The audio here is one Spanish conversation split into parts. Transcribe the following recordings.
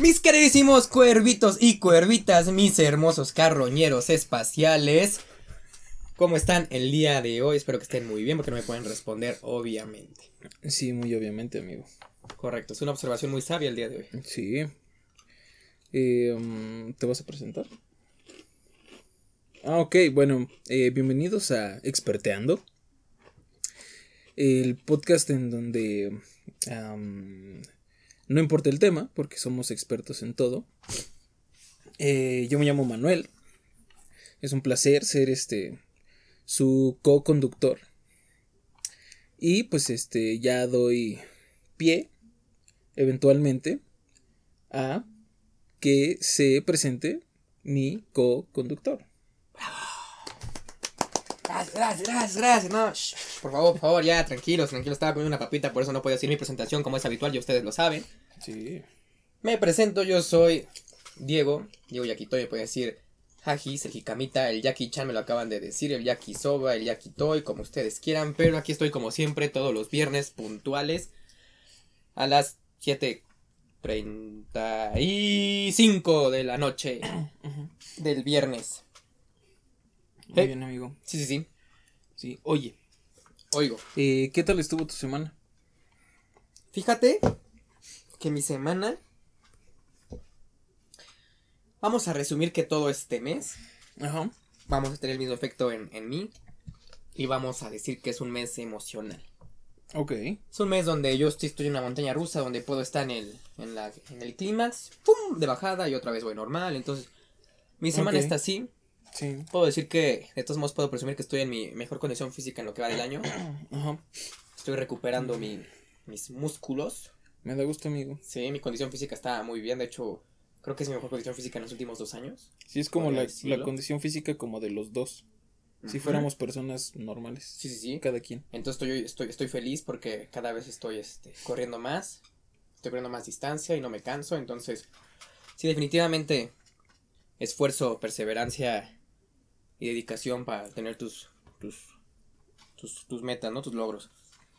Mis queridísimos cuervitos y cuervitas, mis hermosos carroñeros espaciales. ¿Cómo están el día de hoy? Espero que estén muy bien porque no me pueden responder, obviamente. Sí, muy obviamente, amigo. Correcto, es una observación muy sabia el día de hoy. Sí. Eh, um, ¿Te vas a presentar? Ah, ok, bueno, eh, bienvenidos a Experteando. El podcast en donde no importa el tema, porque somos expertos en todo. Eh, yo me llamo Manuel. Es un placer ser este su co-conductor. Y pues este ya doy pie eventualmente a que se presente mi co-conductor. Gracias, gracias, gracias, gracias. No, shh, por favor, por favor, ya, tranquilos, tranquilos. Estaba comiendo una papita, por eso no puedo decir mi presentación como es habitual, y ustedes lo saben. Sí. Me presento, yo soy Diego, Diego Yaquitoy, me puede decir Hajis, el Jikamita, el Yaki Chan, me lo acaban de decir, el Yaki Soba, el Yaki Toy, como ustedes quieran, pero aquí estoy como siempre, todos los viernes puntuales, a las 7.35 de la noche del viernes. Muy Hey. bien, amigo. Sí, sí, sí, Sí. Oye, oigo. eh, ¿qué tal estuvo tu semana? Fíjate que mi semana. Vamos a resumir que todo este mes Ajá. vamos a tener el mismo efecto en, en mí. Y vamos a decir que es un mes emocional. Ok. Es un mes donde yo estoy, estoy en una montaña rusa, donde puedo estar en el, en la, en el clímax, ¡pum! de bajada y otra vez voy normal. Entonces, mi semana está así. Sí. Puedo decir que, de todos modos, puedo presumir que estoy en mi mejor condición física en lo que va del año. Ajá. Estoy recuperando mi- mis músculos. Me da gusto, amigo. Sí, mi condición física está muy bien. De hecho, creo que es mi mejor condición física en los últimos dos años. Sí, es como la, la condición física como de los dos. Si fuéramos personas normales. Sí, sí, sí. Cada quien. Entonces estoy, estoy, estoy feliz porque cada vez estoy este, corriendo más. Estoy corriendo más distancia y no me canso. Entonces, sí, definitivamente esfuerzo, perseverancia y dedicación para tener tus, tus, tus, tus metas, ¿no? Tus logros.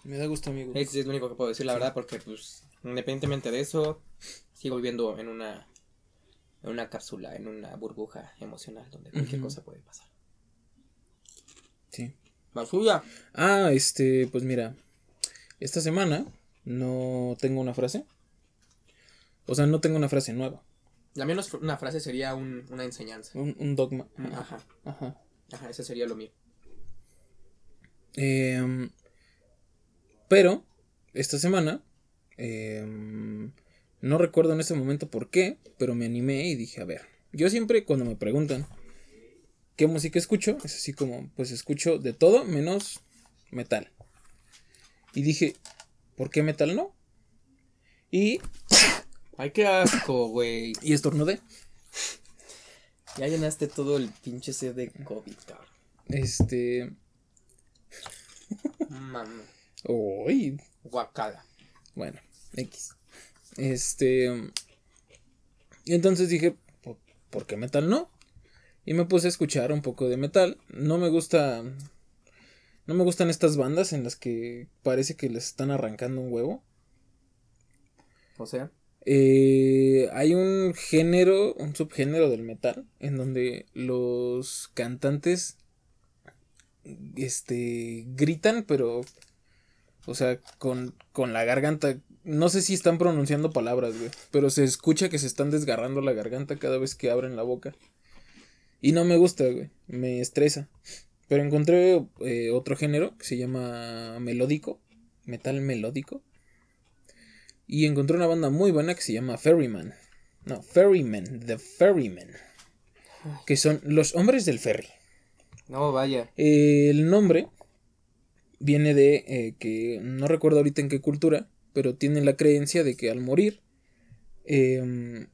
Me da gusto, amigo. Eso es lo único que puedo decir, la Sí. verdad, porque pues independientemente de eso, sigo viviendo en una, en una cápsula, en una burbuja emocional donde cualquier cosa puede pasar. Sí. La suya. Ah, este, pues mira. Esta semana no tengo una frase. O sea, no tengo una frase nueva. La menos una frase sería un- una enseñanza. Un, un dogma. Mm, Ajá, Ajá. ajá, ese sería lo mío. Em, pero, esta semana, em, no recuerdo en este momento por qué, pero me animé y dije, a ver, yo siempre cuando me preguntan qué música escucho, es así como, pues escucho de todo menos metal. Y dije, ¿por qué metal no? Y, Ay, qué asco, güey. y estornudé. Ya llenaste todo el pinche sed de COVID, cabrón. Este, Mamá. uy, Guacala. Bueno, X. Este. Y entonces dije, "¿Por- ¿por qué metal no? Y me puse a escuchar un poco de metal. No me gusta. No me gustan estas bandas en las que parece que les están arrancando un huevo. O sea, Eh, hay un género, un subgénero del metal, en donde los cantantes este gritan, pero o sea, con, con la garganta. No sé si están pronunciando palabras, güey. Pero se escucha que se están desgarrando la garganta cada vez que abren la boca. Y no me gusta, güey. Me estresa. Pero encontré eh, otro género que se llama melódico. Metal melódico. Y encontré una banda muy buena que se llama Ferryman. No, Ferryman. The Ferryman. Que son los hombres del ferry. no vaya. El nombre viene de eh, que no recuerdo ahorita en qué cultura, pero tienen la creencia de que al morir em,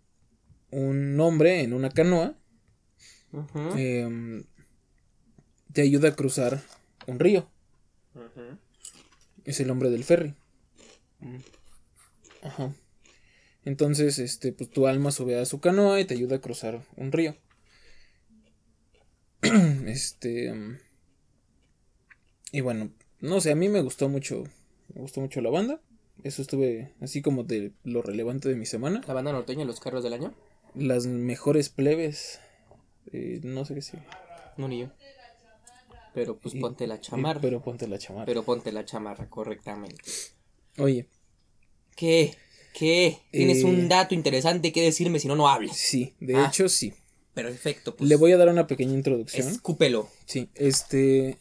un hombre en una canoa em, te ayuda a cruzar un río. Es el hombre del ferry. Ajá. Entonces, este, pues tu alma sube a su canoa y te ayuda a cruzar un río. este. Y bueno, no sé, a mí me gustó mucho. Me gustó mucho la banda. Eso estuve así como de lo relevante de mi semana. La banda norteña y los carros del año. Las mejores plebes. eh, no sé qué sí. No, ni yo. Pero pues Y- ponte la chamarra. pero ponte la chamarra. Pero ponte la chamarra correctamente. Oye, ¿Qué? ¿Qué? ¿Tienes Eh, un dato interesante que decirme si no, no hables? sí, de Ah. hecho sí. Perfecto, pues. Le voy a dar una pequeña introducción. Escúpelo. Sí, este.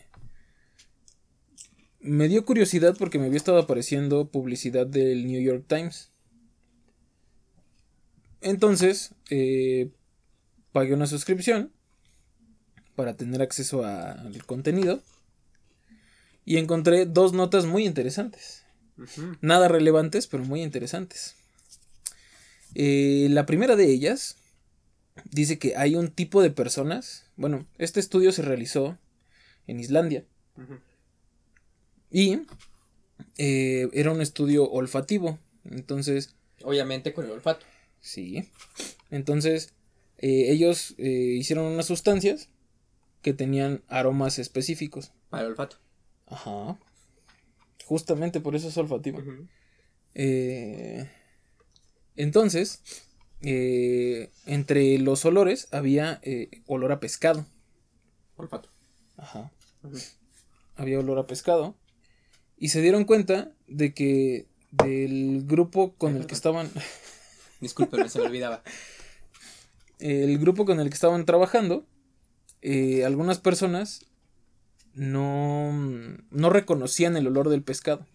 Me dio curiosidad porque me había estado apareciendo publicidad del New York Times. Entonces, eh, pagué una suscripción para tener acceso al contenido. Y encontré dos notas muy interesantes. Nada relevantes, pero muy interesantes. Eh, la primera de ellas dice que hay un tipo de personas. Bueno, este estudio se realizó en Islandia. Y eh, era un estudio olfativo. Entonces, Obviamente con el olfato. sí. Entonces, eh, ellos eh, hicieron unas sustancias que tenían aromas específicos. Para el olfato. Ajá. Justamente por eso es olfativo. Ujú. Eh, entonces, eh, entre los olores había eh, olor a pescado. Olfato. Ajá. Había olor a pescado. Y se dieron cuenta de que del grupo con Ay, el que estaban. Disculpen, se me olvidaba. El grupo con el que estaban trabajando. eh, algunas personas no, no reconocían el olor del pescado.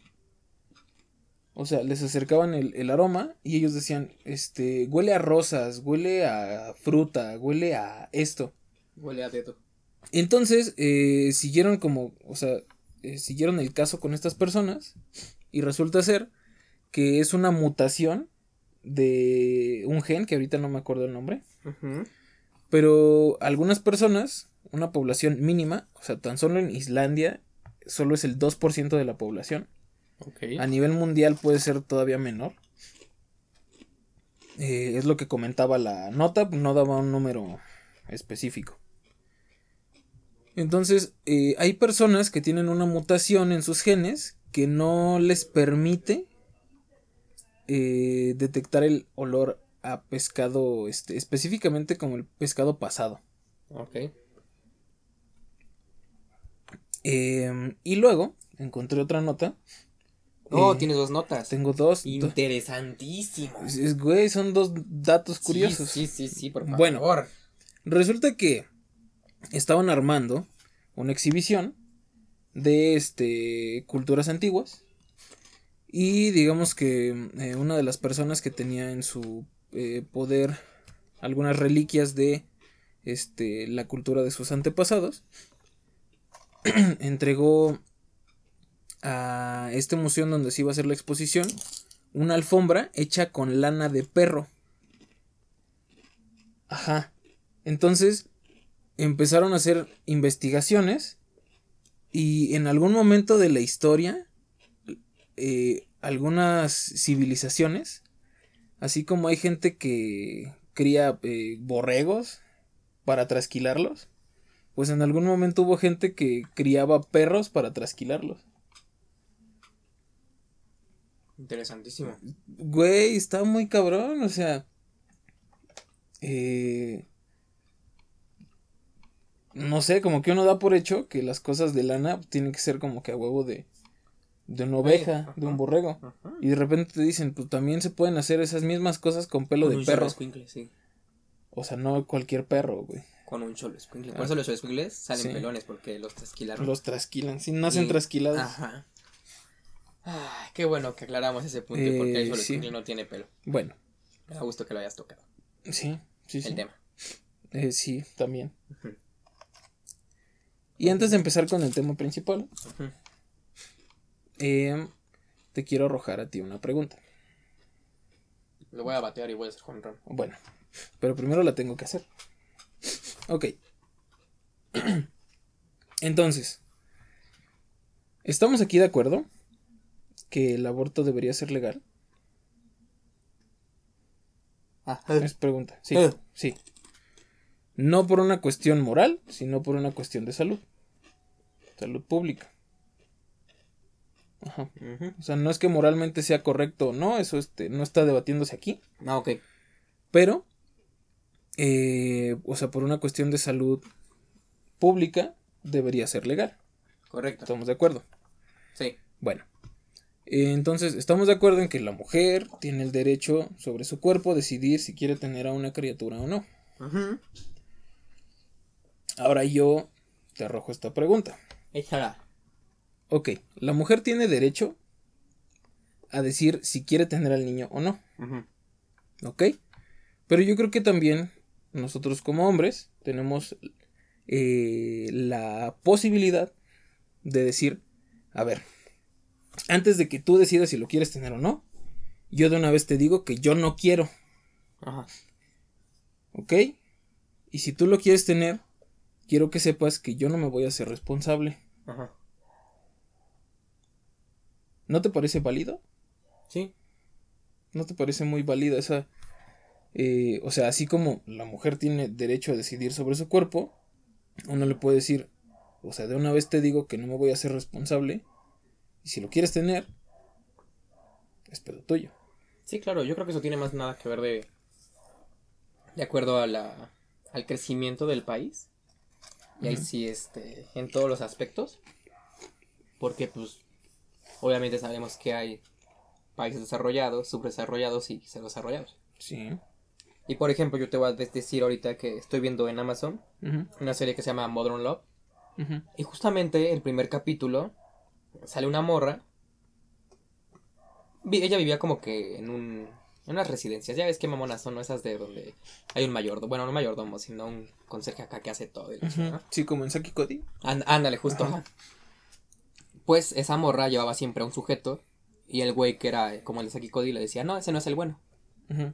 O sea, les acercaban el, el aroma y ellos decían, este, huele a rosas, huele a fruta, huele a esto. Huele a dedo. Entonces, eh, siguieron como, o sea, eh, siguieron el caso con estas personas y resulta ser que es una mutación de un gen, que ahorita no me acuerdo el nombre, pero algunas personas, una población mínima, o sea, tan solo en Islandia, solo es el 2% de la población. A nivel mundial puede ser todavía menor. Eh, es lo que comentaba la nota, no daba un número específico. Entonces, eh, hay personas que tienen una mutación en sus genes que no les permite eh, detectar el olor a pescado, este, específicamente como el pescado pasado. Ok. Em, y luego encontré otra nota. Oh, Eh, tienes dos notas. Tengo dos. do- Interesantísimo. Es- es- Güey, son dos datos curiosos. Sí, sí, sí, sí, por favor. Bueno. Resulta que estaban armando una exhibición de este culturas antiguas y digamos que eh, una de las personas que tenía en su eh, poder algunas reliquias de este la cultura de sus antepasados entregó a este museo donde se iba a hacer la exposición una alfombra hecha con lana de perro. Ajá. Entonces empezaron a hacer investigaciones y en algún momento de la historia eh, algunas civilizaciones, así como hay gente que cría eh, borregos para trasquilarlos, pues en algún momento hubo gente que criaba perros para trasquilarlos. Interesantísimo. Güey, está muy cabrón, o sea. Eh, no sé, como que uno da por hecho que las cosas de lana tienen que ser como que a huevo de, de una oveja, de un borrego. Ajá. Y de repente te dicen, pues también se pueden hacer esas mismas cosas con pelo Con de perro. sí. O sea, no cualquier perro, güey. Con un cholo escuincle. Por Ah. eso los escuingles salen Sí. pelones porque los trasquilaron. Los trasquilan, sí, nacen Y- trasquilados. Ajá. Ay, qué bueno que aclaramos ese punto porque Eh, el cholo sí. no tiene pelo. Bueno, Me da gusto que lo hayas tocado. sí, sí, sí. El tema. Eh, sí, también. Y antes de empezar con el tema principal, eh, te quiero arrojar a ti una pregunta. Lo voy a batear y voy a hacer home run. Bueno, pero primero la tengo que hacer. Ok. Entonces, ¿estamos aquí de acuerdo que el aborto debería ser legal? Ah, Es pregunta. Sí, Eh. sí. No por una cuestión moral, sino por una cuestión de salud. Salud pública. Ajá. O sea, no es que moralmente sea correcto o no, eso este, no está debatiéndose aquí. Ah, ok. Pero, eh, o sea, por una cuestión de salud pública, debería ser legal. Correcto. ¿Estamos de acuerdo? Sí. Bueno. eh, Entonces, estamos de acuerdo en que la mujer tiene el derecho sobre su cuerpo a decidir si quiere tener a una criatura o no. Ujú. Ahora yo te arrojo esta pregunta. Échala. Ok, la mujer tiene derecho a decir si quiere tener al niño o no. Ujú. ¿Ok? Pero yo creo que también nosotros como hombres tenemos eh, la posibilidad de decir, a ver, antes de que tú decidas si lo quieres tener o no, yo de una vez te digo que yo no quiero, Ajá. ¿ok? Y si tú lo quieres tener, quiero que sepas que yo no me voy a hacer responsable. Ajá. ¿No te parece válido? Sí. ¿No te parece muy válida esa... eh, o sea, así como la mujer tiene derecho a decidir sobre su cuerpo, uno le puede decir, o sea, de una vez te digo que no me voy a hacer responsable, y si lo quieres tener, es pedo tuyo. Sí, claro, yo creo que eso tiene más nada que ver de. De acuerdo a la, al crecimiento del país. Y ahí Ujú. sí, este. En todos los aspectos. Porque, pues. Obviamente sabemos que hay países desarrollados, subdesarrollados y desarrollados. Sí. Y por ejemplo, yo te voy a de- decir ahorita que estoy viendo en Amazon una serie que se llama Modern Love. Y justamente el primer capítulo sale una morra. Ella vivía como que en un en unas residencias. Ya ves qué mamonas son ¿no? esas de donde hay un mayordomo. Bueno, no un mayordomo, sino un conserje acá que hace todo. y la Ujú. chingada. Sí, como en Saki Cody. Án- ándale, justo. Ajá. Pues esa morra llevaba siempre a un sujeto. Y el güey que era como el de Saki Cody le decía, no, ese no es el bueno. Ujú.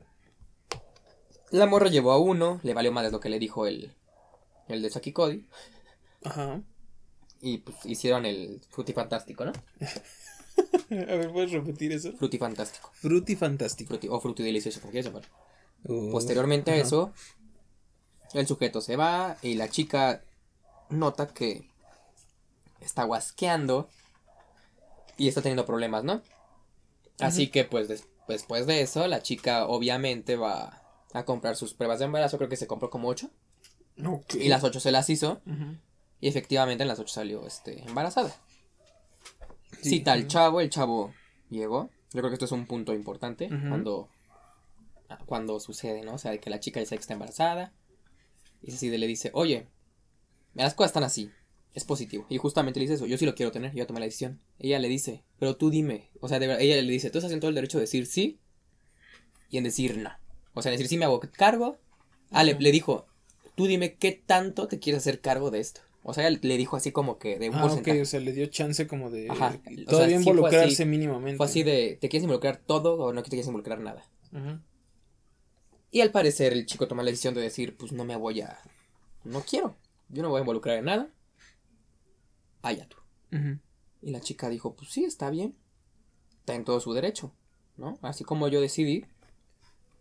La morra llevó a uno, le valió más de lo que le dijo el, el de Saki Cody. Ajá. Y pues hicieron el frutifantástico, ¿no? A ver, ¿puedes repetir eso? Fruity fantástico. Fruti- o fruti delicioso, como quieras llamar. Oh, Posteriormente a eso, el sujeto se va y la chica nota que está guasqueando y está teniendo problemas, ¿no? Así que pues des- después de eso, la chica obviamente va a comprar sus pruebas de embarazo, creo que se compró como ocho Ok. y las ocho se las hizo y efectivamente en las ocho salió este, embarazada. Sí. Cita al chavo, el chavo llegó. Yo creo que esto es un punto importante cuando, cuando sucede, ¿no? O sea, de que la chica sabe que está embarazada. Y así de le dice, oye, las cosas están así. Es positivo. Y justamente le dice eso. Yo sí lo quiero tener. Yo ya tomé la decisión. Ella le dice, pero tú dime. O sea, de verdad, ella le dice, tú estás en todo el derecho de decir sí y en decir no. O sea, decir sí me hago cargo. Ah, le, Ujú. le dijo, tú dime qué tanto te quieres hacer cargo de esto. O sea, ella le dijo así como que de un Ah, ok, porcentaje. o sea, le dio chance como de Ajá, o sea, todavía fue involucrarse así. mínimamente. Fue así de, ¿te quieres involucrar todo o no te quieres involucrar nada? Ujú. Y al parecer el chico toma la decisión de decir, pues no me voy a... No quiero. Yo no me voy a involucrar en nada. Allá tú. Ujú. Y la chica dijo, pues sí, está bien. Está en todo su derecho, ¿no? Así como yo decidí,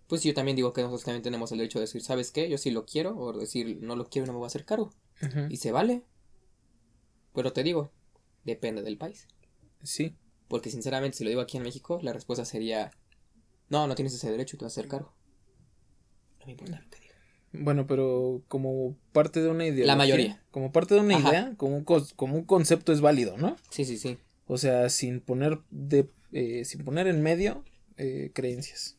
pues yo también digo que nosotros también tenemos el derecho de decir, ¿sabes qué? Yo sí lo quiero, o decir, no lo quiero y no me voy a hacer cargo. Y se vale. Pero te digo, depende del país. Sí. Porque sinceramente, si lo digo aquí en México, la respuesta sería, no, no tienes ese derecho y te vas a hacer cargo. No me importa lo que diga. Bueno, pero como parte de una idea. La mayoría. Como parte de una Ajá. idea, como un, cos- como un concepto es válido, ¿no? Sí, sí, sí. O sea, sin poner de eh, sin poner en medio eh, creencias.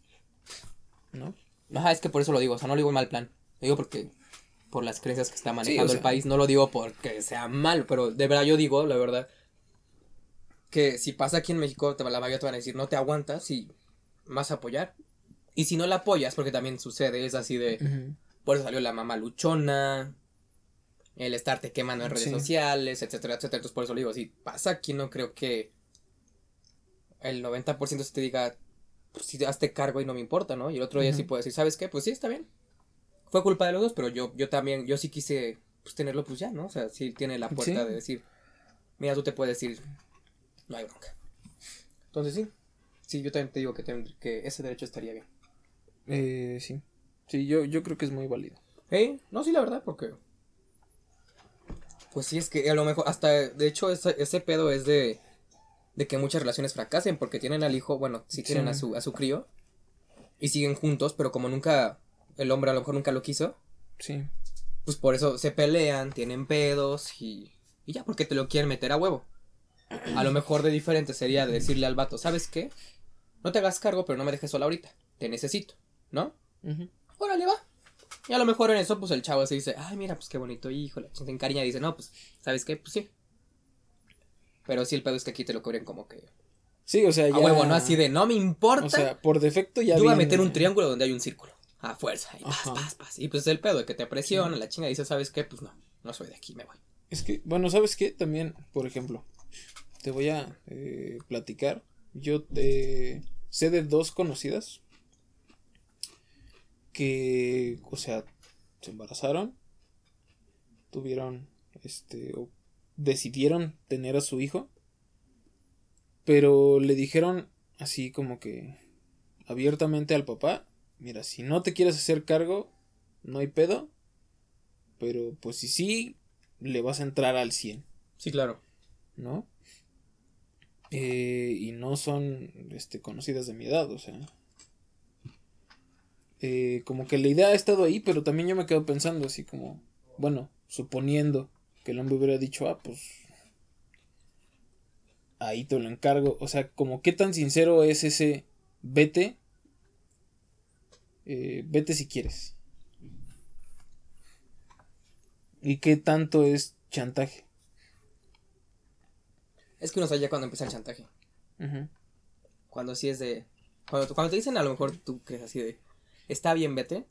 ¿No? Ajá, es que por eso lo digo, o sea, no lo digo en mal plan. Lo digo porque por las creencias que está manejando sea- el país, no lo digo porque sea mal, pero de verdad yo digo, la verdad, que si pasa aquí en México, te, la mayoría te van a decir, no te aguantas y vas a apoyar. Y si no la apoyas, porque también sucede, es así de, por eso salió la mamá luchona, el estarte quemando en redes Sí. sociales, etcétera, etcétera. Entonces por eso lo digo, si pasa aquí, no creo que el 90% se te diga, pues sí, hazte cargo y no me importa, ¿no? Y el otro día sí Ujú. puede decir, ¿sabes qué? Pues sí, está bien. Fue culpa de los dos, pero yo, yo también, yo sí quise pues, tenerlo, pues ya, ¿no? O sea, sí tiene la puerta Sí. de decir, mira, tú te puedes decir, no hay bronca. Entonces sí, sí, yo también te digo que, que ese derecho estaría bien. Eh, sí. Sí, yo, yo creo que es muy válido. ¿Eh? No, sí, la verdad, porque. Pues sí, es que a lo mejor, hasta, de hecho, ese, ese pedo es de. De que muchas relaciones fracasen porque tienen al hijo, bueno, sí tienen a su, a su crío y siguen juntos, pero como nunca, el hombre a lo mejor nunca lo quiso, Sí. pues por eso se pelean, tienen pedos y, y ya porque te lo quieren meter a huevo. A lo mejor de diferente sería decirle al vato, ¿sabes qué? No te hagas cargo, pero no me dejes sola ahorita. Te necesito, ¿no? Órale, va. Y a lo mejor en eso, pues el chavo se dice, ay, mira, pues qué bonito hijo. la Se encariña y dice, no, pues, ¿sabes qué? Pues sí. Pero sí, el pedo es que aquí te lo cubren como que. Sí, o sea, ya. A huevo, ¿no? Así de, no me importa. O sea, por defecto ya. yo voy a viene- meter un triángulo donde hay un círculo. A fuerza. Y paz, Ajá. paz, paz. Y pues el pedo de que te presiona, la chinga dice, ¿sabes qué? Pues no, no soy de aquí, me voy. Es que, bueno, ¿sabes qué? También, por ejemplo, te voy a eh, platicar. Yo eh, sé de dos conocidas que, o sea, se embarazaron, tuvieron, este, o decidieron tener a su hijo, pero le dijeron así como que abiertamente al papá, mira, si no te quieres hacer cargo, no hay pedo, pero pues si sí, le vas a entrar al 100, Sí, claro. ¿no? Eh, y no son este, conocidas de mi edad, o sea. eh, como que la idea ha estado ahí, pero también yo me quedo pensando así como, bueno, suponiendo que el hombre hubiera dicho, ah, pues ahí te lo encargo, o sea, como qué tan sincero es ese vete, eh, vete si quieres. Y qué tanto es chantaje. Es que uno sabe ya cuando empieza el chantaje. Cuando sí es de. Cuando, cuando te dicen a lo mejor tú que es así de. Está bien, vete.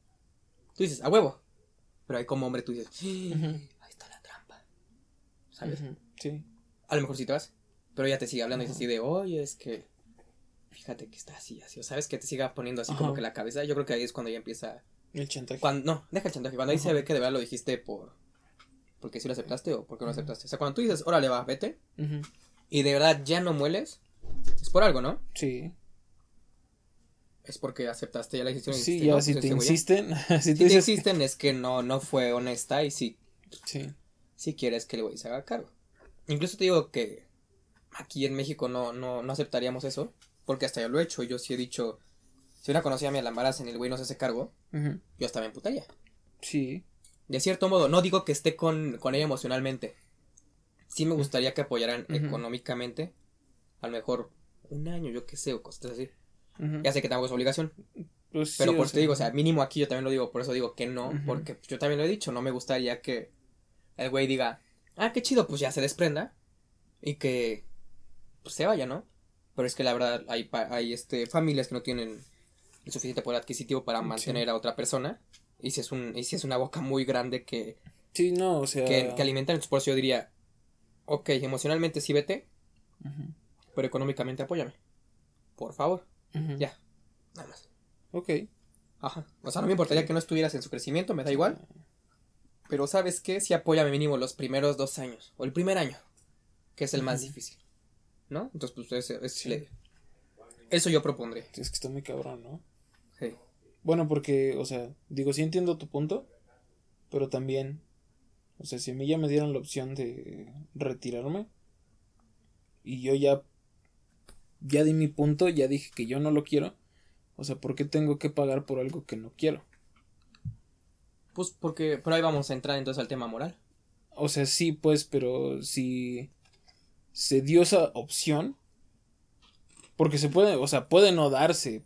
Tú dices, a huevo. Pero ahí como hombre tú dices. ¿Sabes? Sí. A lo mejor sí te vas. Pero ella te sigue hablando y dice así de, oye, es que. Fíjate que está así, así. O sabes que te siga poniendo así como que la cabeza. Yo creo que ahí es cuando ya empieza. El chantaje. Cuando, no, deja el chantaje. Cuando ahí se ve que de verdad lo dijiste por. Porque sí lo aceptaste o porque no lo aceptaste. O sea, cuando tú dices, órale, va, vete. Ujú, Y de verdad ya no mueles. Es por algo, ¿no? Sí. Es porque aceptaste ya la decisión. y Sí, dijiste, ya no, si pues te este insisten, si Si te dices, existen es que no, no fue honesta y si, sí. Si quieres que el güey se haga cargo. Incluso te digo que aquí en México no, no, no aceptaríamos eso, porque hasta yo lo he hecho. Yo sí he dicho, si una conocida mía la embarazan y el güey no se hace cargo, yo hasta me emputaría. Sí. De cierto modo, no digo que esté con, con ella emocionalmente. Sí me gustaría que apoyaran económicamente, a lo mejor un año, yo qué sé, o cosas así. Ya sé que tampoco es obligación, Pues Pero sí, por eso te digo, o sea, mínimo aquí yo también lo digo, por eso digo que no, porque yo también lo he dicho, no me gustaría que el güey diga, ah, qué chido, pues ya se desprenda y que pues se vaya, ¿no? Pero es que la verdad hay, pa- hay este, familias que no tienen el suficiente poder adquisitivo para Sí. mantener a otra persona y si es, un, y si es una boca muy grande que, Sí, no, o sea. que, que alimentan, entonces por eso yo diría, ok, emocionalmente sí vete, pero económicamente apóyame, por favor, ya, nada más. Ok. Ajá. O sea, no me importaría que no estuvieras en su crecimiento, me da igual. Pero ¿sabes qué? Si apóyame mínimo los primeros dos años. O el primer año. Que es el más difícil. ¿No? Entonces, pues ese- ese Sí. le- Eso yo propondré. Es que está muy cabrón, ¿no? Sí. Bueno, porque, o sea, digo, sí entiendo tu punto, pero también, o sea, si a mí ya me dieran la opción de retirarme y yo ya, ya di mi punto, ya dije que yo no lo quiero, o sea, ¿por qué tengo que pagar por algo que no quiero? Pues porque. Pero ahí vamos a entrar entonces al tema moral. O sea, sí, pues, pero si se dio esa opción, porque se puede, o sea, puede no darse,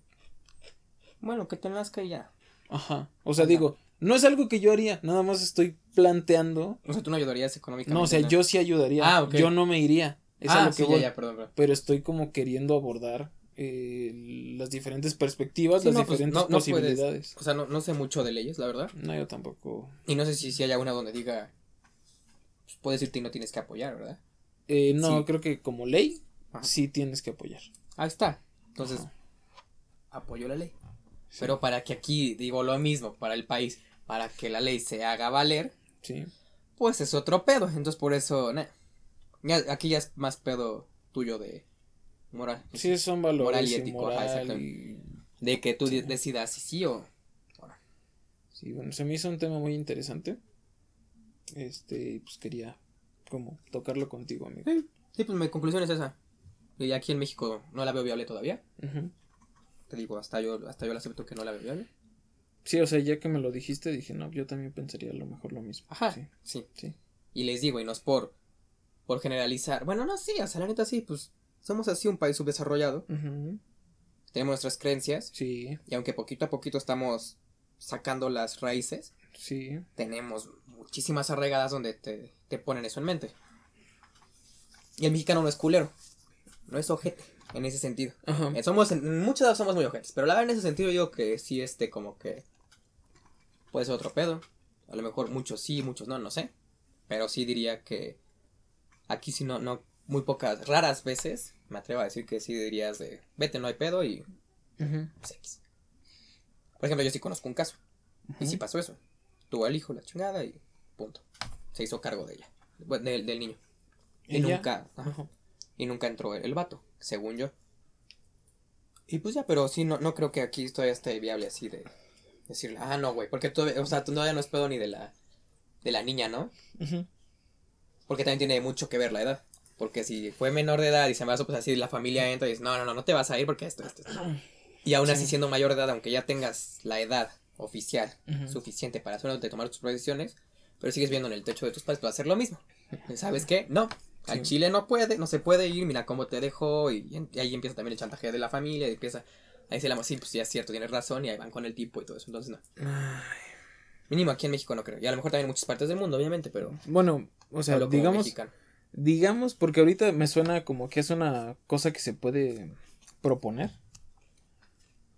Bueno, que te nazca y ya. ajá, o sea, Ajá. digo, no es algo que yo haría, nada más estoy planteando O sea, tú no ayudarías económicamente. No, o sea, ¿no? yo sí ayudaría. Ah, ok. Yo no me iría. Es a Ah, lo que sí, ya, voy. ya, perdón, perdón. Pero estoy como queriendo abordar eh, las diferentes perspectivas, Sí, las no, pues, diferentes no- no puedes. posibilidades. O sea, no, no sé mucho de leyes, la verdad. No, yo tampoco. Y no sé si, si haya una donde diga. Pues puedes irte y no tienes que apoyar, ¿verdad? Eh, no, Sí. creo que como ley, Ajá. sí tienes que apoyar. Ahí está. Entonces, Ajá. apoyo la ley. Sí. Pero para que aquí digo lo mismo para el país, para que la ley se haga valer, Sí. pues es otro pedo. Entonces por eso, nah. Ya- aquí ya es más pedo tuyo de moral. Sí, son valores Moral y ético, moral ajá, exacto. y- De que tú Sí. de- decidas si sí o. Sí, bueno, se me hizo un tema muy interesante. Este, pues quería como tocarlo contigo, amigo. Sí, pues mi conclusión es esa. Y aquí en México no la veo viable todavía. Te digo, hasta yo, hasta yo la acepto que no la veo viable. Sí, o sea, ya que me lo dijiste, dije, no, yo también pensaría a lo mejor lo mismo. Ajá. Sí, Sí. sí. Y les digo, y no es por, por generalizar. Bueno, no, sí, o sea, la neta sí, pues somos así un país subdesarrollado. Tenemos nuestras creencias. Sí, Y aunque poquito a poquito estamos sacando las raíces, sí. tenemos muchísimas arraigadas donde te, te ponen eso en mente. Y el mexicano no es culero. No es ojete, en ese sentido. Ajá. Eh, somos, en muchos lados somos muy ojetes. Pero la verdad, en ese sentido, yo digo que sí, este, como que. Puede ser otro pedo. A lo mejor muchos sí, muchos no, no sé. Pero sí diría que. Aquí sí, no, no. Muy pocas, raras veces. Me atrevo a decir que sí dirías de. Vete, no hay pedo y. Pues, X. Por ejemplo, yo sí conozco un caso. Y sí pasó eso. Tuvo al hijo, la chingada y. Punto. Se hizo cargo de ella. Bueno, del, del niño. Y ¿Ella? nunca. ajá, y nunca entró el, el vato, según yo. Y pues ya, pero sí, no, no creo que aquí todavía esté viable así de decirle, ah, no, güey, porque todavía, o sea, todavía no es pedo ni de la, de la niña, ¿no? Porque también tiene mucho que ver la edad. Porque si fue menor de edad y se embarazó, pues así la familia entra y dice, no, no, no, no te vas a ir porque esto, esto, esto. Y aún así Sí. siendo mayor de edad, aunque ya tengas la edad oficial suficiente para solamente tomar tus decisiones, pero sigues viendo en el techo de tus padres, pues hacer lo mismo. ¿Sabes qué? No. Al Sí. Chile no puede, no se puede ir, mira cómo te dejó, y, ahí empieza también el chantaje de la familia, y empieza, ahí se la sí, pues ya es cierto, tienes razón, y ahí van con el tipo y todo eso, entonces no. Ay. Mínimo aquí en México no creo, y a lo mejor también en muchas partes del mundo, obviamente, pero Bueno, o sea, digamos, mexicano. Digamos, porque ahorita me suena como que es una cosa que se puede proponer.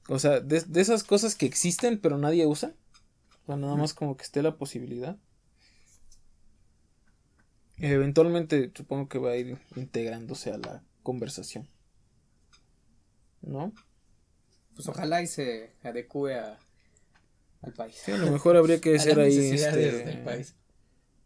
O sea, de, de esas cosas que existen pero nadie usa. O sea, nada más como que esté la posibilidad. Eventualmente supongo que va a ir integrándose a la conversación. ¿No? Pues ojalá y se adecue a, al país. Sí, a lo mejor habría que ser ahí. necesidades este, del país.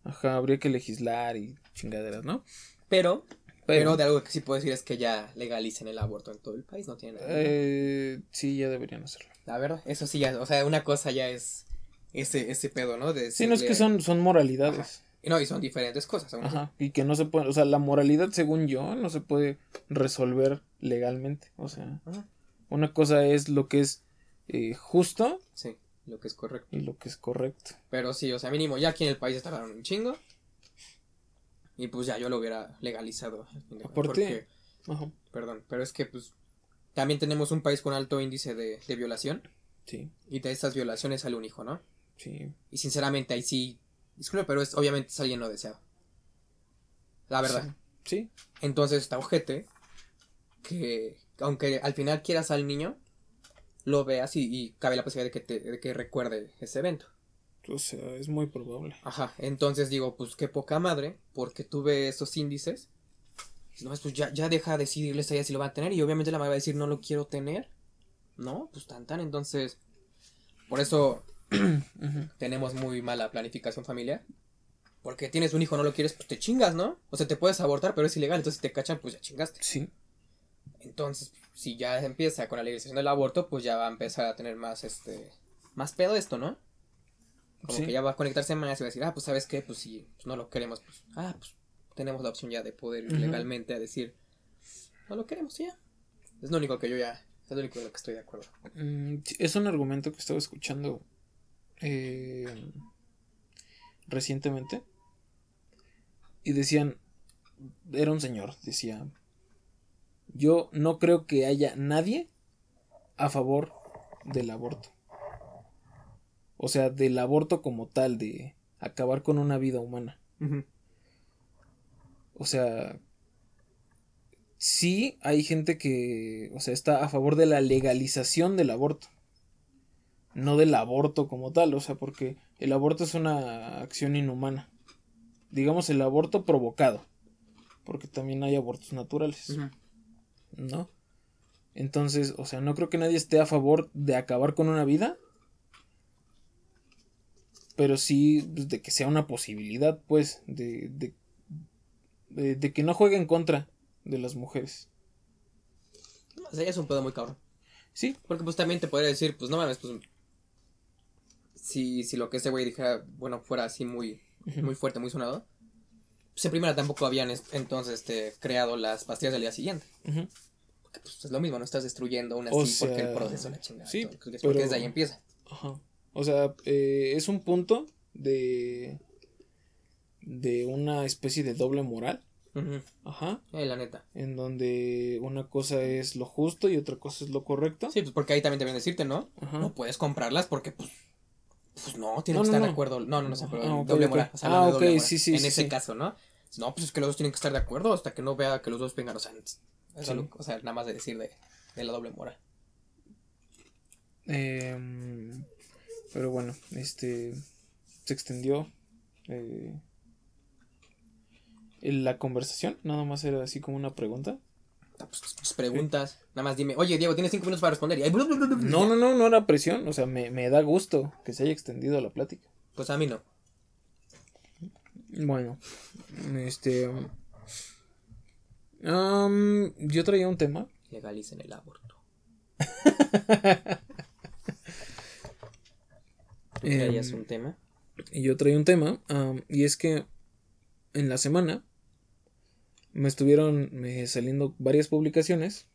Ajá, habría que legislar y chingaderas, ¿no? Pero, pero, Pero, de algo que sí puedo decir es que ya legalicen el aborto en todo el país, no tiene nada. eh, sí, ya deberían hacerlo. La verdad, eso sí ya, o sea, una cosa ya es ese, ese pedo, ¿no? De Sí, no es que son, son moralidades. No, y son diferentes cosas. aún así. Ajá. Y que no se puede, o sea, la moralidad, según yo, no se puede resolver legalmente. O sea, Ajá. una cosa es lo que es eh, justo Sí, lo que es correcto. y lo que es correcto. Pero sí, o sea, mínimo, ya aquí en el país tardaron un chingo. Y pues ya yo lo hubiera legalizado. Aparte- Porque, perdón, pero es que pues también tenemos un país con alto índice de, de violación. Sí, Y de estas violaciones sale un hijo, ¿no? sí. Y sinceramente ahí sí, disculpe, pero es obviamente es alguien no deseado. La verdad. Sí. Entonces está ojete que aunque al final quieras al niño, lo veas y, y cabe la posibilidad de que, te, de que recuerde ese evento. O sea, es muy probable. Ajá, entonces digo, pues qué poca madre, porque tuve esos índices. No, pues ya, ya deja de decidirles a ella si lo va a tener y obviamente la madre va a decir no lo quiero tener. No, pues tan tan, entonces por eso tenemos muy mala planificación familiar. Porque tienes un hijo, no lo quieres, pues te chingas, ¿no? O sea, te puedes abortar, pero es ilegal, entonces si te cachan, pues ya chingaste. Sí. Entonces, si ya empieza con la legalización del aborto, pues ya va a empezar a tener más, este, más pedo esto, ¿no? Como Sí. que ya va a conectarse más y va a decir, ah, pues, ¿sabes qué? Pues si pues, no lo queremos, pues, ah, pues, tenemos la opción ya de poder ir legalmente a decir, no lo queremos, ya. Es lo único que yo ya, es lo único de lo que estoy de acuerdo. Mm, es un argumento que estaba escuchando eh, recientemente. Y decían, era un señor, decía, yo no creo que haya nadie a favor del aborto. O sea, del aborto como tal, de acabar con una vida humana. O sea, sí hay gente que, o sea, está a favor de la legalización del aborto. No del aborto como tal, o sea, porque el aborto es una acción inhumana. Digamos el aborto provocado, porque también hay abortos naturales. ¿No? Entonces, o sea, no creo que nadie esté a favor de acabar con una vida, pero sí pues, de que sea una posibilidad, pues, de, de, de, de que no juegue en contra de las mujeres. O sea, ya es un pedo muy cabrón. Sí, Porque pues también te podría decir, pues no mames, pues si, si lo que ese güey dijera, bueno, fuera así muy, muy fuerte, muy sonado, Pues en primera tampoco habían es- entonces este, creado las pastillas del día siguiente. Ujú. Porque pues es lo mismo, no estás destruyendo una así porque el sea, proceso la chingada. sí, todo, porque pero- desde ahí empieza. Ajá. O sea, eh, es un punto de. de una especie de doble moral. Ujú. Ajá. Eh, la neta. En donde una cosa es lo justo y otra cosa es lo correcto. Sí, pues porque ahí también te vienen a decirte, ¿no? Ajá. No puedes comprarlas porque, pues, pues no, tienen No, que no, estar no. de acuerdo. No, no, no sé, pero Ah, ok, doble ok. moral. O sea, Ah, de doble ok, moral. sí, sí, En sí, ese sí. caso, ¿no? No, pues es que los dos tienen que estar de acuerdo hasta que no vea que los dos vengan. O sea, o sea nada más de decir de, de la doble moral. Em, pero bueno, este. se extendió. eh, la conversación. Nada más era así como una pregunta. Ah, Pues, pues, preguntas. Nada más dime, oye, Diego, tienes cinco minutos para responder. Y ahí, blu, blu, blu, blu, No, no, no, no era presión. O sea, me, me da gusto que se haya extendido la plática. Pues a mí no. Bueno, este. yo traía un tema. Legalicen el aborto. ¿Tú Em, traías un tema? Y yo traía un tema. y es que en la semana me estuvieron eh, saliendo varias publicaciones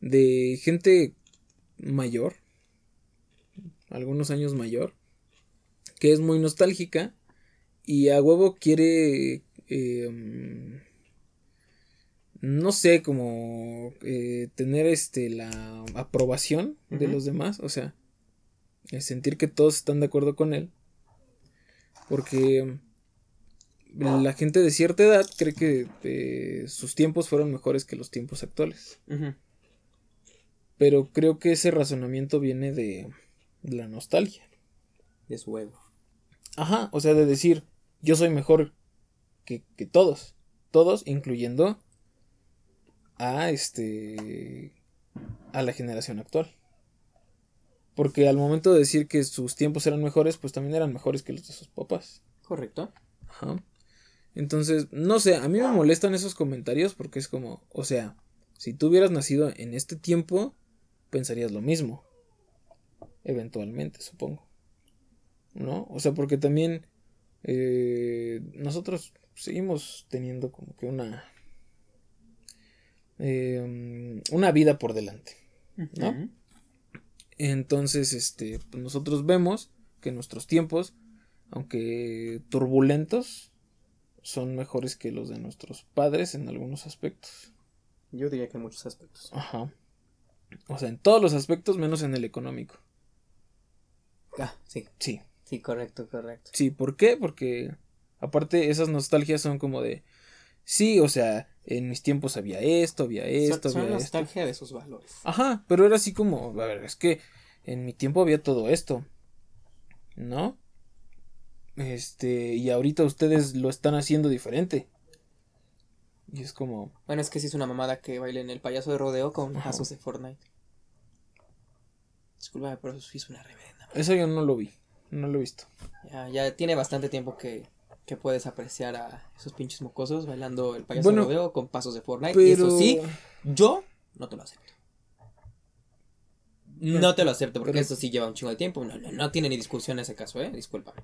de gente mayor, algunos años mayor, que es muy nostálgica y a huevo quiere, em, no sé, como eh, tener este la aprobación de los demás, o sea, sentir que todos están de acuerdo con él, porque la gente de cierta edad cree que eh, sus tiempos fueron mejores que los tiempos actuales. Pero creo que ese razonamiento viene de la nostalgia. De su ego. Ajá, o sea, de decir, yo soy mejor que, que todos. Todos, incluyendo a este. a la generación actual. Porque al momento de decir que sus tiempos eran mejores, pues también eran mejores que los de sus papás. Correcto. Ajá. Entonces, no sé, a mí me molestan esos comentarios porque es como, o sea, si tú hubieras nacido en este tiempo, pensarías lo mismo. Eventualmente, supongo. ¿No? O sea, porque también eh, nosotros seguimos teniendo como que una... eh, una vida por delante. ¿no? Entonces, este, pues nosotros vemos que nuestros tiempos, aunque turbulentos, son mejores que los de nuestros padres en algunos aspectos. Yo diría que en muchos aspectos. Ajá. O sea, en todos los aspectos menos en el económico. Ah, sí. Sí. Sí, correcto, correcto. Sí, ¿por qué? Porque aparte esas nostalgias son como de sí, o sea, en mis tiempos había esto, había esto, son, son había esto. nostalgia de sus valores. Ajá, pero era así como, a ver, es que en mi tiempo había todo esto, ¿no? Este, y ahorita ustedes lo están haciendo diferente. Y es como, Bueno, es que sí es una mamada que bailen el payaso de rodeo con Ajá. pasos de Fortnite. Disculpame, pero eso sí es una reverenda. eso yo no lo vi, no lo he visto. Ya, ya tiene bastante tiempo que, que puedes apreciar a esos pinches mocosos bailando el payaso Bueno, de rodeo con pasos de Fortnite. Y eso sí, yo no te lo acepto. No te lo acepto porque pero- eso sí lleva un chingo de tiempo. No, no, no tiene ni discusión ese caso, eh. Disculpa.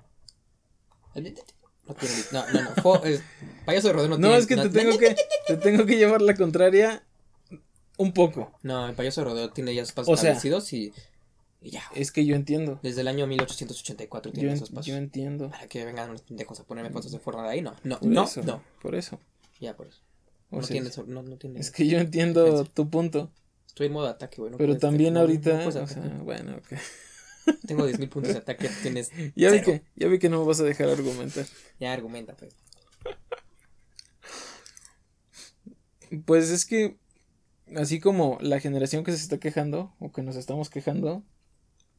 No No, no, no. fo- es- payaso de rodeo no, No, tiene. es que te tengo que te tengo que llevar la contraria un poco. No, el payaso de rodeo tiene ya sus pasos O sea- establecidos y, y ya. Es que yo entiendo. Desde el año 1884 Yo, tiene en- esos pasos. yo entiendo. Para que vengan los pendejos a ponerme pasos de Fortnite ahí, no. No, Por no, eso, no. por eso. Ya, por eso. O no, sea, tiene, no, no tiene. es que yo entiendo Defensa. tu punto, Estoy en modo ataque, güey. no pero también no- no ahorita, o sea, bueno, ok. Tengo 10.000 puntos de ataque, tienes. Ya vi que ya vi que no me vas a dejar argumentar. Ya argumenta, pues. Pues es que así como la generación que se está quejando o que nos estamos quejando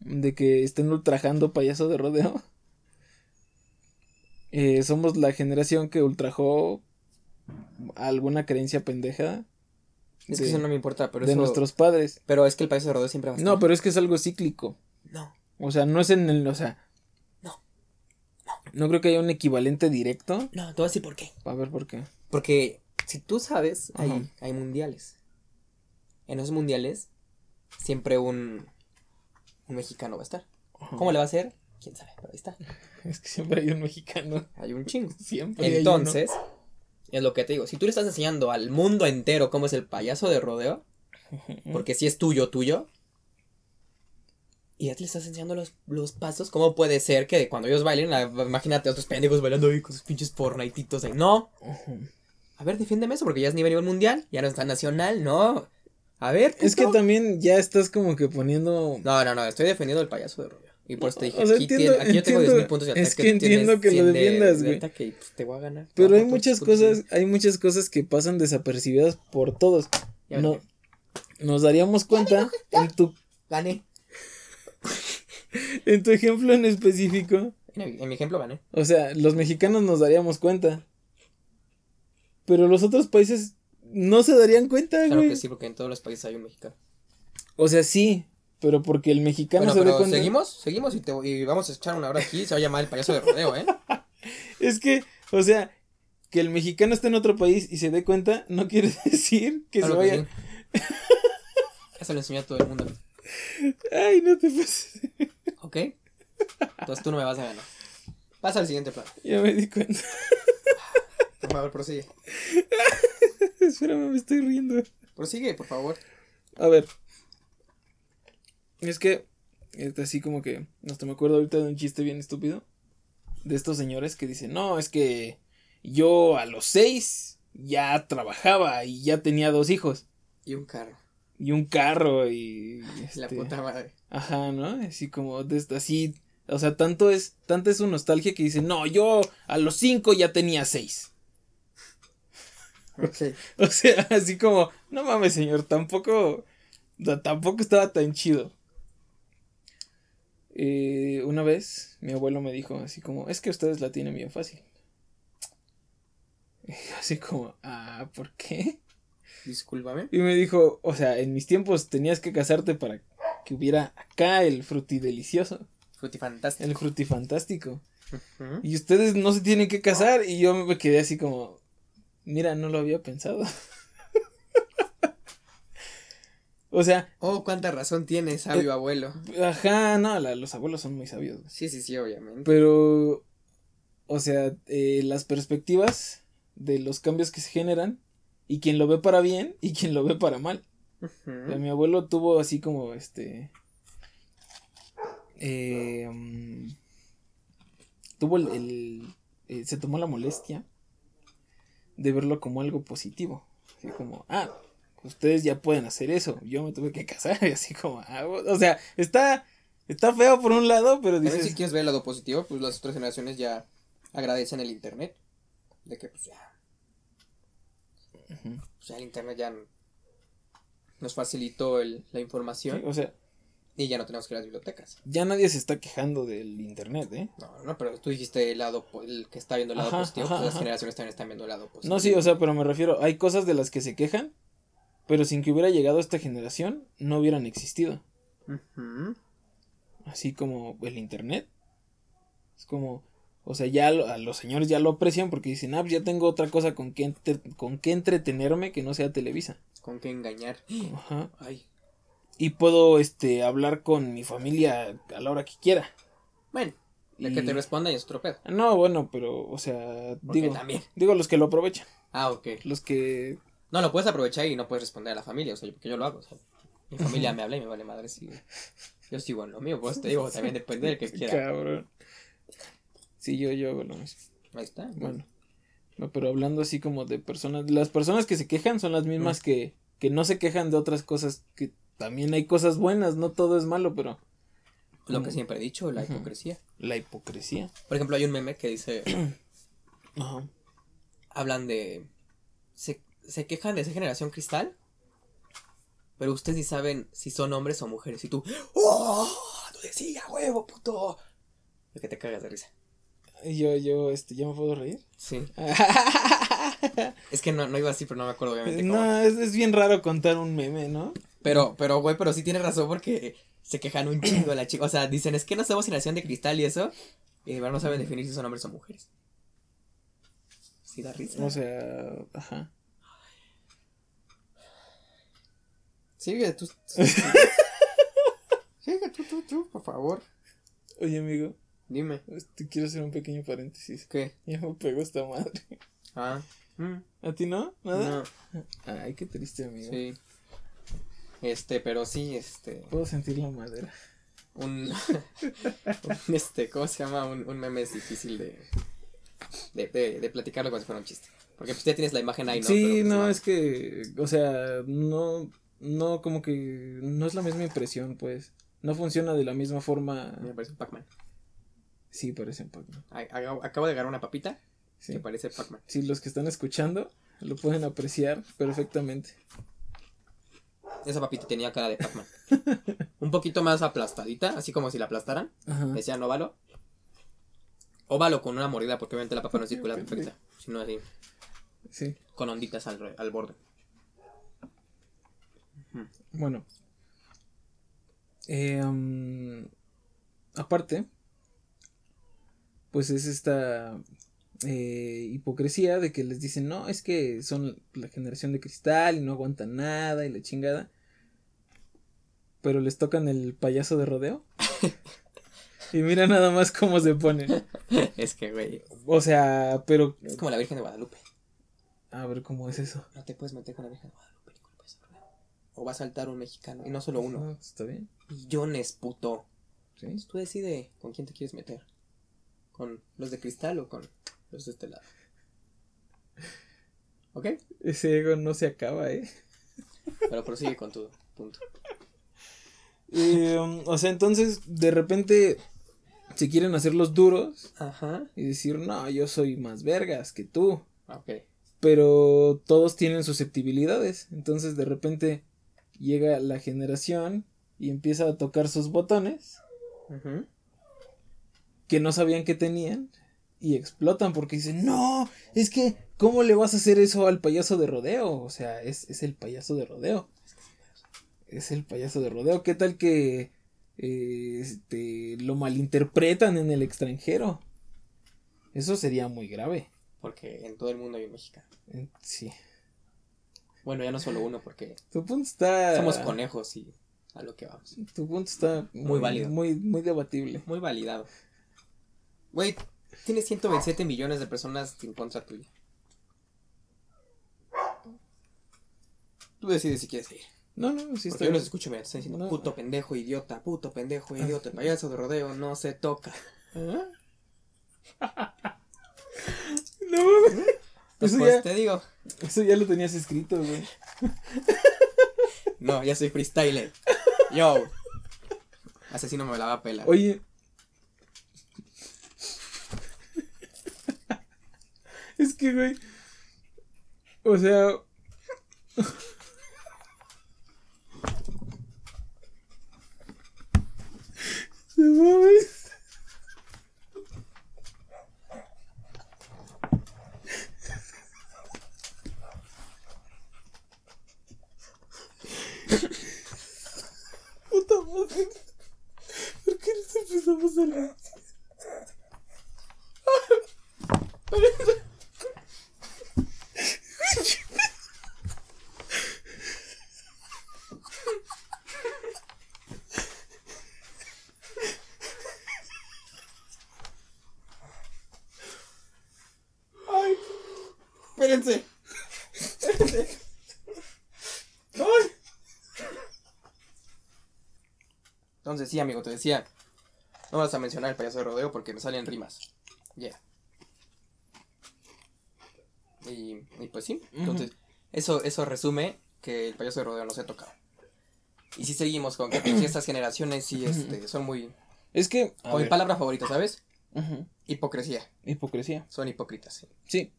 de que estén ultrajando payaso de rodeo, eh, somos la generación que ultrajó alguna creencia pendeja Es de, que eso no me importa, pero de eso. nuestros padres. Pero es que el país de rodeo siempre va a estar. No, pero es que es algo cíclico. No. O sea, no es en el, o sea, No. no creo que haya un equivalente directo. No, te voy a decir por qué. A ver por qué. Porque si tú sabes, hay, hay mundiales. En esos mundiales, siempre un, un mexicano va a estar. Ajá. ¿Cómo le va a hacer? quién sabe, pero ahí está. Es que siempre hay un mexicano. Hay un chingo. Siempre hay uno. Entonces, es lo que te digo. Si tú le estás enseñando al mundo entero cómo es el payaso de rodeo, porque si es tuyo, tuyo, y ya te le estás enseñando los, los pasos, ¿cómo puede ser que cuando ellos bailen, la- imagínate a otros pendejos bailando ahí con sus pinches Fortniteitos ahí? No. A ver, defiéndeme eso, porque ya es nivel, mundial, ya no está nacional, no. A ver, Es que también ya estás como que poniendo. No, no, no, estoy defendiendo el payaso de rodeo. Y por eso te dije, O sea, aquí, entiendo- tiene- aquí yo tengo entiendo- 10.000 puntos de es que entiendo que lo 100 de- defiendas, de güey. pues, te voy a ganar. Pero hay muchas cosas, hay muchas cosas que pasan desapercibidas por todos. Ya No, nos daríamos cuenta en tu, Gané. en tu ejemplo en específico. En, en mi ejemplo gané. O sea, los mexicanos nos daríamos cuenta. Pero los otros países no se darían cuenta, Claro güey. que sí, porque en todos los países hay un mexicano. O sea, sí, pero porque el mexicano Bueno, se pero cuenta. seguimos, seguimos y, te, y vamos a echar una hora aquí. Se va a llamar el payaso de rodeo, ¿eh? Es que, o sea, que el mexicano esté en otro país y se dé cuenta no quiere decir que Claro se que vaya. sí. Eso lo enseñó a todo el mundo. Ay, no te pases. ¿Ok? Entonces tú no me vas a ganar. Pasa al siguiente plan. Ya me di cuenta. Por favor, prosigue. Espérame, me estoy riendo. Prosigue, por favor. A ver. Es que, este, así como que, hasta me acuerdo ahorita de un chiste bien estúpido. De estos señores que dicen, no, es que yo a los seis ya trabajaba y ya tenía dos hijos. Y un carro. Y un carro y... La este, puta madre. Ajá, ¿no? Así como, de, así, o sea, tanto es, tanta es su nostalgia que dicen, no, yo a los cinco ya tenía seis. Ok. O sea, así como, no mames, señor, tampoco, ta- tampoco estaba tan chido. Eh, una vez mi abuelo me dijo así como, es que ustedes la tienen bien fácil. Y así como, ah, ¿por qué? Discúlpame. Y me dijo, o sea, en mis tiempos tenías que casarte para que hubiera acá el frutidelicioso, Frutifantástico. el frutifantástico. Ujú. Y ustedes no se tienen que casar. Y yo me quedé así como, mira, no lo había pensado. o sea, Oh, cuánta razón tiene, sabio abuelo. ajá, no, la- los abuelos son muy sabios. Sí, sí, sí, obviamente. Pero, o sea, eh, las perspectivas de los cambios que se generan y quien lo ve para bien y quien lo ve para mal. O sea, Ujú. mi abuelo tuvo así como este. eh, tuvo el. el- eh, se tomó la molestia de verlo como algo positivo. Así como, ah, ustedes ya pueden hacer eso. Yo me tuve que casar. Y así como, ah, o sea, está. Está feo por un lado, pero dices. si quieres ver el lado positivo, pues las otras generaciones ya agradecen el internet. De que pues ya, Pues, ya el internet ya nos facilitó el- la Sí, información o sea, y ya no tenemos que ir a las bibliotecas. ya nadie se está quejando del internet, ¿eh? No, no, pero tú dijiste el lado, el que está viendo el lado Ajá, positivo, ajá, pues las ajá. generaciones también están viendo el lado positivo. No, sí, o sea, pero me refiero, hay cosas de las que se quejan, pero sin que hubiera llegado esta generación, no hubieran existido. Ujú. Así como el internet. Es como, o sea, ya lo- a los señores ya lo aprecian porque dicen, ah, pues ya tengo otra cosa con que, entre- con que entretenerme que no sea Televisa. Con qué engañar. Ajá. Ay. Y puedo, este, hablar con mi familia a la hora que quiera. Bueno, de que te responda y es otro pedo. No, bueno, pero, o sea, Porque digo, también. digo los que lo aprovechan. Ah, ok. Los que No, lo puedes aprovechar y no puedes responder a la familia, o sea, porque yo lo hago, o sea, mi familia me habla y me vale madre si yo sigo en lo mío, pues te digo, también depende del que quiera. Cabrón. Sí, yo, yo hago lo mismo. Ahí está. Bueno. No, pero hablando así como de personas. Las personas que se quejan son las mismas que, que no se quejan de otras cosas. Que también hay cosas buenas, no todo es malo, pero. Lo que siempre he dicho, la hipocresía. La hipocresía. Por ejemplo, hay un meme que dice, Ajá. hablan de, se, se quejan de esa generación cristal, pero ustedes ni saben si son hombres o mujeres. Y tú, ¡oh! Tú decías, huevo, puto. Es que te cagas de risa. Yo, yo, este, ¿ya me puedo reír? Sí. Es que no, no iba así, pero no me acuerdo obviamente cómo. no, es, es bien raro contar un meme, ¿no? Pero, pero, güey, pero sí tienes razón porque se quejan un chingo la chica. O sea, dicen, es que no somos generación de cristal y eso. Y verdad no saben definir si son hombres o mujeres. Sí, da risa. O sea, ajá. Sigue tú. tú- Sigue tú, tú, tú, por favor. Oye, amigo, Dime. Este, quiero hacer un pequeño paréntesis. ¿Qué? Ya me pegó esta madre. Ah. mm, ¿A ti no? ¿Nada? no, Ay, qué triste, amigo. sí. Este, pero sí, este. Puedo sentir la madera. Un. un, este, ¿cómo se llama? Un, un meme es difícil de. De, de, de platicarlo como si fuera un chiste. Porque pues ya tienes la imagen ahí, ¿no? sí, Pero, pues, no, es que, o sea, no, no, como que no es la misma impresión, pues. No funciona de la misma forma. Me parece un Pac-Man. Sí, parece Pac-Man. Acabo de agarrar una papita Sí. que parece Pac-Man. Sí, los que están escuchando lo pueden apreciar perfectamente. Esa papita tenía cara de Pac-Man. un poquito más aplastadita, así como si la aplastaran. Ajá. Decían óvalo. Óvalo con una mordida, porque obviamente la papa no es circular perfecta. Sino así, Sí. con onditas al, al borde. Bueno. Eh, um, aparte, pues es esta eh, hipocresía de que les dicen, no, es que son la generación de cristal y no aguantan nada y la chingada. Pero les tocan el payaso de rodeo. y mira nada más cómo se ponen. es que, güey, O sea, pero... es como la Virgen de Guadalupe. A ver cómo es eso. No te puedes meter con la Virgen de Guadalupe ni con el payaso de rodeo. O va a saltar un mexicano, y no solo uno. No, Está bien. Millones, puto. Sí. Entonces tú decides con quién te quieres meter. ¿Con los de cristal o con los de este lado? ¿Ok? Ese ego no se acaba, ¿eh? Pero prosigue con tu punto. Um, o sea, entonces de repente se quieren hacer los duros Ajá. y decir, no, yo soy más vergas que tú. Ok. Pero todos tienen susceptibilidades. Entonces de repente llega la generación y empieza a tocar sus botones Ujú. Que no sabían que tenían y explotan porque dicen, no, es que, ¿cómo le vas a hacer eso al payaso de rodeo? O sea, es, es el payaso de rodeo. Es el payaso de rodeo. ¿Qué tal que eh, este, lo malinterpretan en el extranjero? Eso sería muy grave. Porque en todo el mundo hay un mexicano. Sí. Bueno, ya no solo uno, porque Tu punto está. somos conejos y a lo que vamos. Tu punto está Muy válido. Muy, muy debatible. Muy validado. Güey, tienes 127 millones de personas en contra tuya. Tú decides si quieres ir. No, no, sí Porque está yo los escucho, me están diciendo No. puto pendejo, idiota, puto pendejo, idiota, el payaso de rodeo no se toca. ¿Ah? No, mames. Pues, Eso pues, ya- te digo, Eso ya lo tenías escrito, güey. no, ya soy freestyler. Yo. Asesino me la va a pelar. Oye. Es que, güey. O sea. Se mames. ¿Por qué nos empezamos a reír? Ay, Espérense. Espérense. ay. Sí, amigo, te decía. No vas a mencionar el payaso de rodeo porque me salen rimas. Ya. Y, y pues sí. Entonces, eso, eso resume que el payaso de rodeo no se ha tocado. Y si seguimos con que pues, estas generaciones sí este, son muy. Es que. Con mi palabra favorita, ¿sabes? Hipocresía. Hipocresía. Son hipócritas, sí. Sí.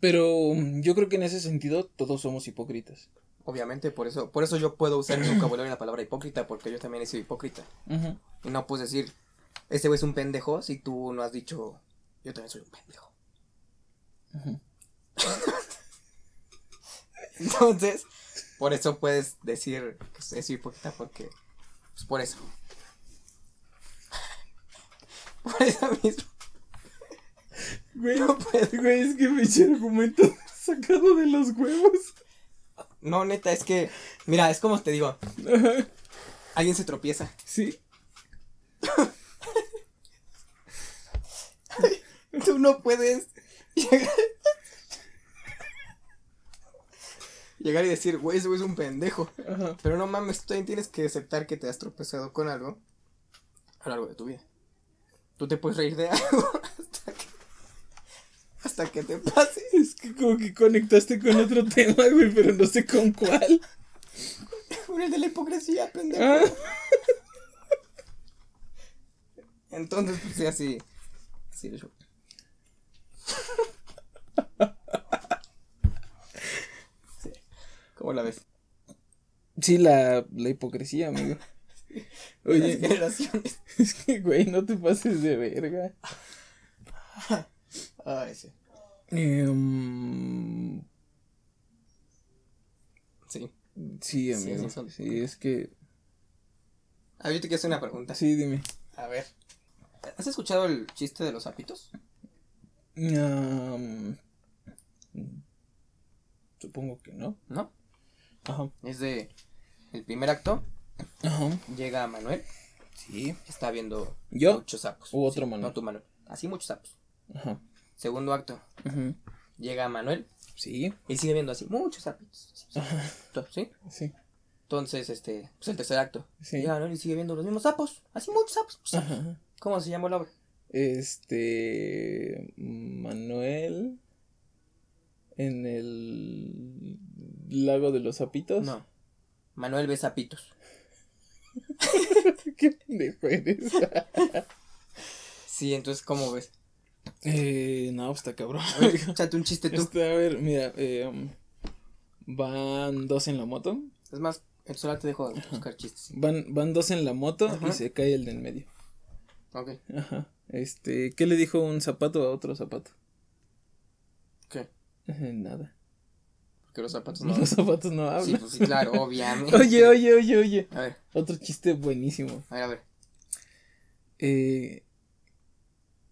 Pero yo creo que en ese sentido todos somos hipócritas. Obviamente, por eso, por eso yo puedo usar mi vocabulario en la palabra hipócrita, porque yo también he sido hipócrita. Y no puedes decir, este güey es un pendejo si tú no has dicho, yo también soy un pendejo. Entonces, por eso puedes decir que es hipócrita, porque, pues por eso. Por eso mismo. Güey, No puedo. güey, es que me eché argumento sacado de los huevos. No, neta, es que, mira, es como te digo, alguien se tropieza Sí. tú no puedes llegar, llegar y decir, güey, ese güey es un pendejo. Ajá. Pero no mames, tú también tienes que aceptar que te has tropezado con algo a lo largo de tu vida. Tú te puedes reír de algo hasta que te pase. Es que como que conectaste con otro tema, güey, pero no sé con cuál. Con el de la hipocresía, pendejo. Ah. Entonces, pues sí, así. Así de show. Sí. ¿Cómo la ves? Sí, la, la hipocresía, amigo. Las Oye, generaciones. es que, güey, no te pases de verga. Ay, sí. Em, Sí. sí, amigo. sí, es que. A ver, yo te quiero hacer una pregunta. Sí, dime. A ver. ¿Has escuchado el chiste de los zapitos? Am, supongo que no. ¿No? Ajá. Es de. El primer acto. Ajá. Llega Manuel. Sí. Está viendo ¿Yo? muchos sapos. U otro Sí, Manuel. No, tu Manuel. Así muchos sapos. Ajá. Segundo acto. Llega Manuel. Sí. Y sigue viendo así muchos sapitos. ¿Sí? Sí. Entonces, este. Pues el tercer acto. Sí. Llega Manuel y sigue viendo los mismos sapos. Así muchos sapos. muchos sapos. Ajá. ¿Cómo se llama la obra? Este. Manuel. En el. Lago de los Zapitos. No. Manuel ve sapitos. Qué pendejo eres. Sí, entonces, ¿cómo ves? Eh, no, pues está cabrón. A ver, échate un chiste tú. Este, a ver, mira. eh, van dos en la moto. Es más, el solar te dejo buscar chistes. Van, van dos en la moto Ajá. y se cae el del medio. Ok. Ajá. Este, ¿qué le dijo un zapato a otro zapato? ¿Qué? Nada. Porque los zapatos no. Los zapatos no hablan. Sí, pues sí, claro, obviamente. Oye, oye, oye, oye. A ver, Otro chiste buenísimo. a ver, a ver. Eh,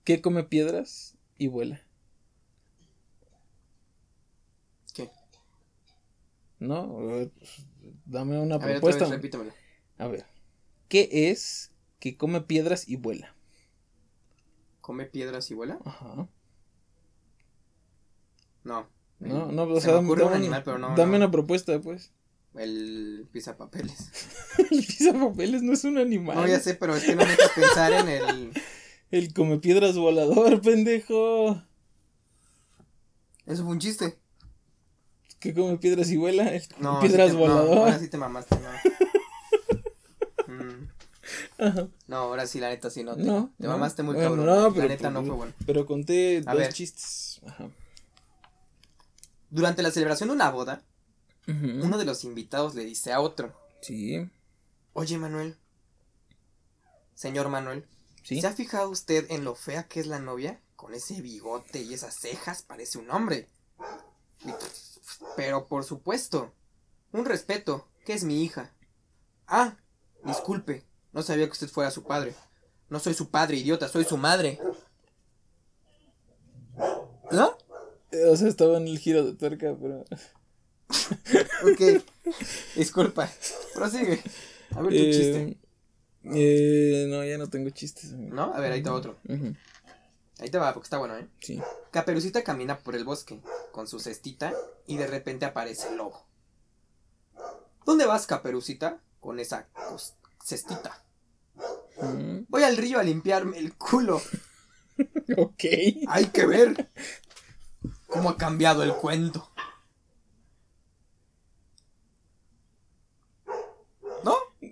¿Qué come piedras y vuela? ¿Qué? ¿No? Ver, pues, dame una A ver, propuesta. vez, repítemelo. A ver. ¿Qué es que come piedras y vuela? ¿Come piedras y vuela? Ajá. No. No, El- no, o se sea, me dame, un animal, pero no. dame no. una propuesta, pues. El pizapapeles. El pisapapeles no es un animal. No, ya sé, pero es que no me dejas pensar en el. El come piedras volador, pendejo. Eso fue un chiste. ¿Qué come piedras y vuela? El come No, piedras sí te- no, volador. ahora sí te mamaste, no. Mm, Ajá. no, ahora sí, la neta sí no. Te, No, te no. mamaste muy Bueno, cabrón. no, la pero- neta no fue bueno. Pero conté A dos ver. chistes. Ajá. Durante la celebración de una boda, uno de los invitados le dice a otro: Sí, Oye, Manuel. Señor Manuel. Sí. ¿Se ha fijado usted en lo fea que es la novia? Con ese bigote y esas cejas parece un hombre. Pero por supuesto. Un respeto, que es mi hija. Ah, disculpe. No sabía que usted fuera su padre. No soy su padre, idiota, soy su madre. ¿No? O sea, estaba en el giro de tuerca, pero. Ok. Disculpa. Prosigue. A ver tu Eh, chiste. Eh, no, ya no tengo chistes. amigo. ¿No? A ver, ahí está otro. Ahí te va, porque está bueno, ¿eh? Sí. Caperucita camina por el bosque con su cestita y de repente aparece el lobo. ¿Dónde vas, Caperucita? Con esa cestita. Voy al río a limpiarme el culo. Ok. Hay que ver cómo ha cambiado el cuento.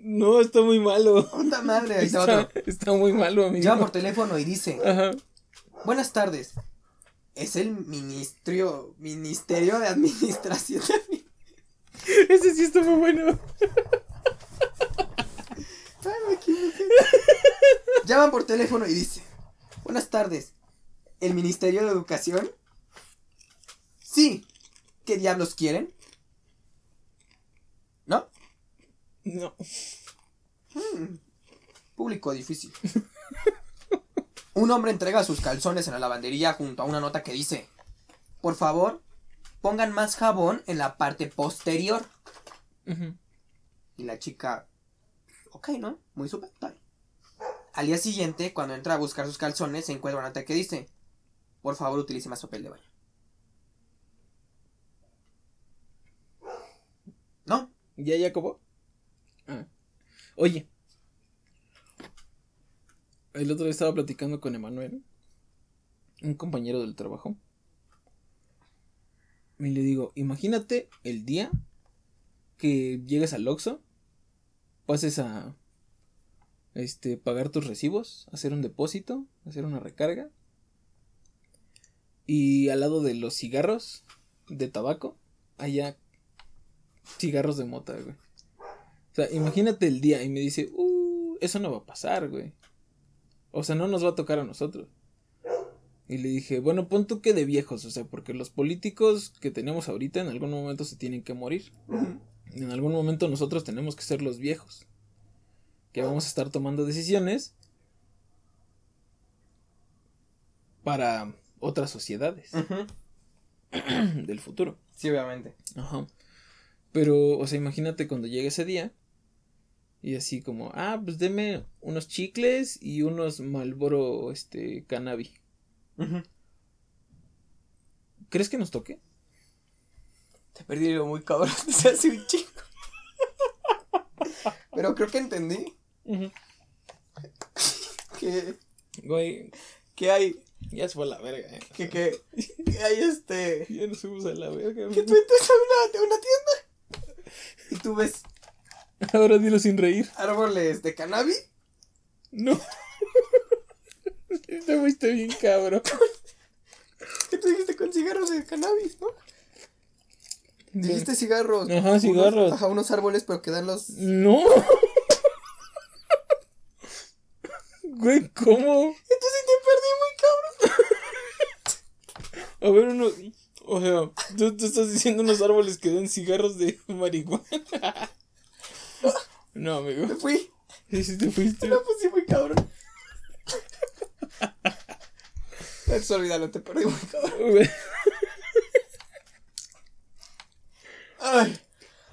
¿No? Está muy malo. Puta madre, ahí está Está, otro. está muy malo, amigo. Llama por teléfono y dice, Ajá. buenas tardes. Es el ministerio, ministerio de administración. Ese sí está muy bueno. Ay, me equivoqué. Llaman por teléfono y dice, buenas tardes, ¿el Ministerio de Educación? Sí, ¿qué diablos quieren? ¿No? No. Hmm, Público difícil. Un hombre entrega sus calzones en la lavandería junto a una nota que dice, por favor, pongan más jabón en la parte posterior. Y la chica, ok, ¿no? Muy súper, tal. Al día siguiente, cuando entra a buscar sus calzones, se encuentra una nota que dice, por favor utilice más papel de baño. ¿No? ¿Ya, ya acabó? Oye. El otro día estaba platicando con Emanuel, un compañero del trabajo. Y le digo, imagínate el día que llegues al Oxxo, pases a este pagar tus recibos, hacer un depósito, hacer una recarga. Y al lado de los cigarros de tabaco, haya cigarros de mota, güey. O sea, imagínate el día y me dice, uh, eso no va a pasar, güey. O sea, no nos va a tocar a nosotros. Y le dije, bueno, pon tú que de viejos, o sea, porque los políticos que tenemos ahorita en algún momento se tienen que morir. En algún momento nosotros tenemos que ser los viejos. Que vamos a estar tomando decisiones para otras sociedades del futuro. Sí, obviamente. Ajá. Pero, o sea, imagínate cuando llegue ese día y así como, ah, pues deme unos chicles y unos Malboro, este, cannabis. ¿Crees que nos toque? Te perdí lo muy cabrón desde hace un chico. Pero creo que entendí que, Güey, que hay, ya se fue a la verga. eh. que, que, que hay este, Ya nos fuimos a la verga. que tú entras a una, a una tienda y tú ves Ahora dilo sin reír. árboles de cannabis No. Te fuiste bien cabrón. que tú dijiste con cigarros de cannabis, ¿no? Dijiste cigarros. Ajá, unos- cigarros. ajá, unos árboles, pero que dan los. No. Güey, ¿cómo? Entonces te perdí muy cabrón. A ver, uno. O sea, tú, tú estás diciendo unos árboles que dan cigarros de marihuana. No, amigo. Me fui. Sí, te fuiste. No, pues sí, muy cabrón. Es pues, olvídalo, te perdí muy cabrón. Ay.